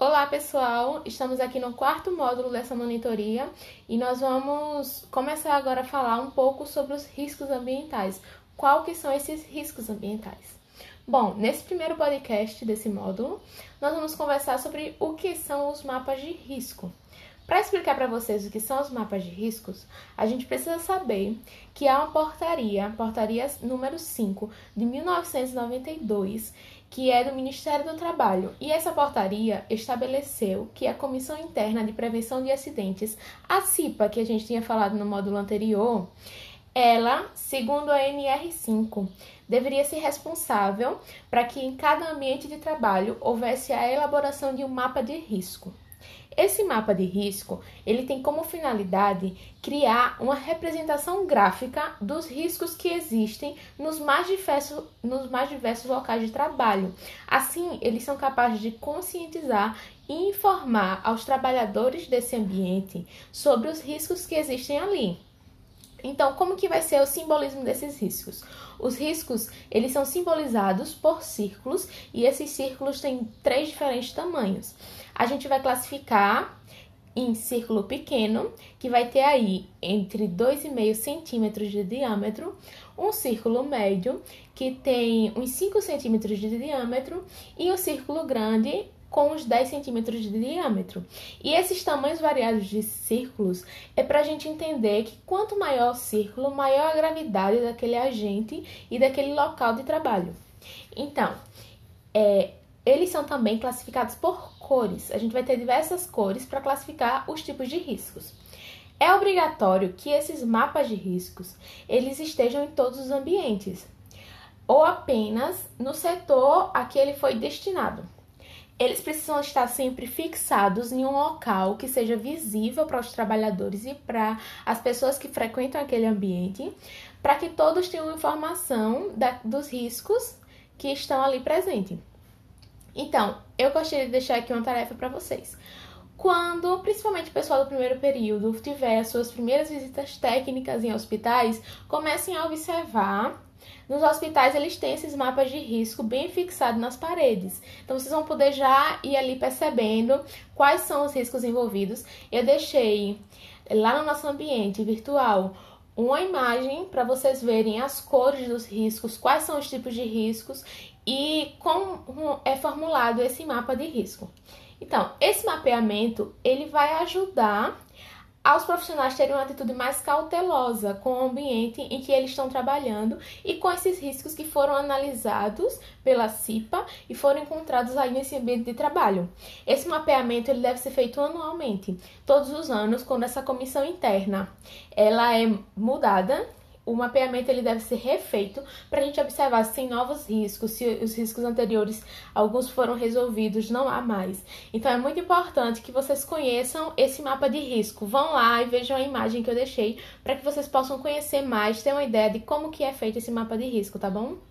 Olá pessoal, estamos aqui no quarto módulo dessa monitoria e nós vamos começar agora a falar um pouco sobre os riscos ambientais. Qual que são esses riscos ambientais? Bom, nesse primeiro podcast desse módulo, nós vamos conversar sobre o que são os mapas de risco. Para explicar para vocês o que são os mapas de riscos, a gente precisa saber que há uma portaria, portaria número 5 de 1992, que é do Ministério do Trabalho. E essa portaria estabeleceu que a Comissão Interna de Prevenção de Acidentes, a CIPA, que a gente tinha falado no módulo anterior, ela, segundo a NR5, deveria ser responsável para que em cada ambiente de trabalho houvesse a elaboração de um mapa de risco. Esse mapa de risco, ele tem como finalidade criar uma representação gráfica dos riscos que existem nos mais diversos, nos mais diversos locais de trabalho. Assim, eles são capazes de conscientizar e informar aos trabalhadores desse ambiente sobre os riscos que existem ali. Então, como que vai ser o simbolismo desses riscos? Os riscos, eles são simbolizados por círculos e esses círculos têm três diferentes tamanhos. A gente vai classificar em círculo pequeno, que vai ter aí entre 2,5 centímetros de diâmetro, um círculo médio, que tem uns 5 centímetros de diâmetro, e um círculo grande, com uns 10 centímetros de diâmetro. E esses tamanhos variados de círculos é para a gente entender que quanto maior o círculo, maior a gravidade daquele agente e daquele local de trabalho. Então, é, eles são também classificados por cores. A gente vai ter diversas cores para classificar os tipos de riscos. É obrigatório que esses mapas de riscos eles estejam em todos os ambientes ou apenas no setor a que ele foi destinado. Eles precisam estar sempre fixados em um local que seja visível para os trabalhadores e para as pessoas que frequentam aquele ambiente, para que todos tenham informação da, dos riscos que estão ali presentes. Então, eu gostaria de deixar aqui uma tarefa para vocês. Quando, principalmente o pessoal do primeiro período, tiver as suas primeiras visitas técnicas em hospitais, comecem a observar nos hospitais eles têm esses mapas de risco bem fixados nas paredes. Então vocês vão poder já ir ali percebendo quais são os riscos envolvidos. Eu deixei lá no nosso ambiente virtual uma imagem para vocês verem as cores dos riscos, quais são os tipos de riscos e como é formulado esse mapa de risco. Então, esse mapeamento ele vai ajudar aos profissionais terem uma atitude mais cautelosa com o ambiente em que eles estão trabalhando e com esses riscos que foram analisados pela CIPA e foram encontrados aí nesse ambiente de trabalho. Esse mapeamento ele deve ser feito anualmente, todos os anos, quando essa comissão interna ela é mudada o mapeamento ele deve ser refeito para a gente observar se tem novos riscos, se os riscos anteriores, alguns foram resolvidos, não há mais. Então é muito importante que vocês conheçam esse mapa de risco. Vão lá e vejam a imagem que eu deixei para que vocês possam conhecer mais, ter uma ideia de como que é feito esse mapa de risco, tá bom?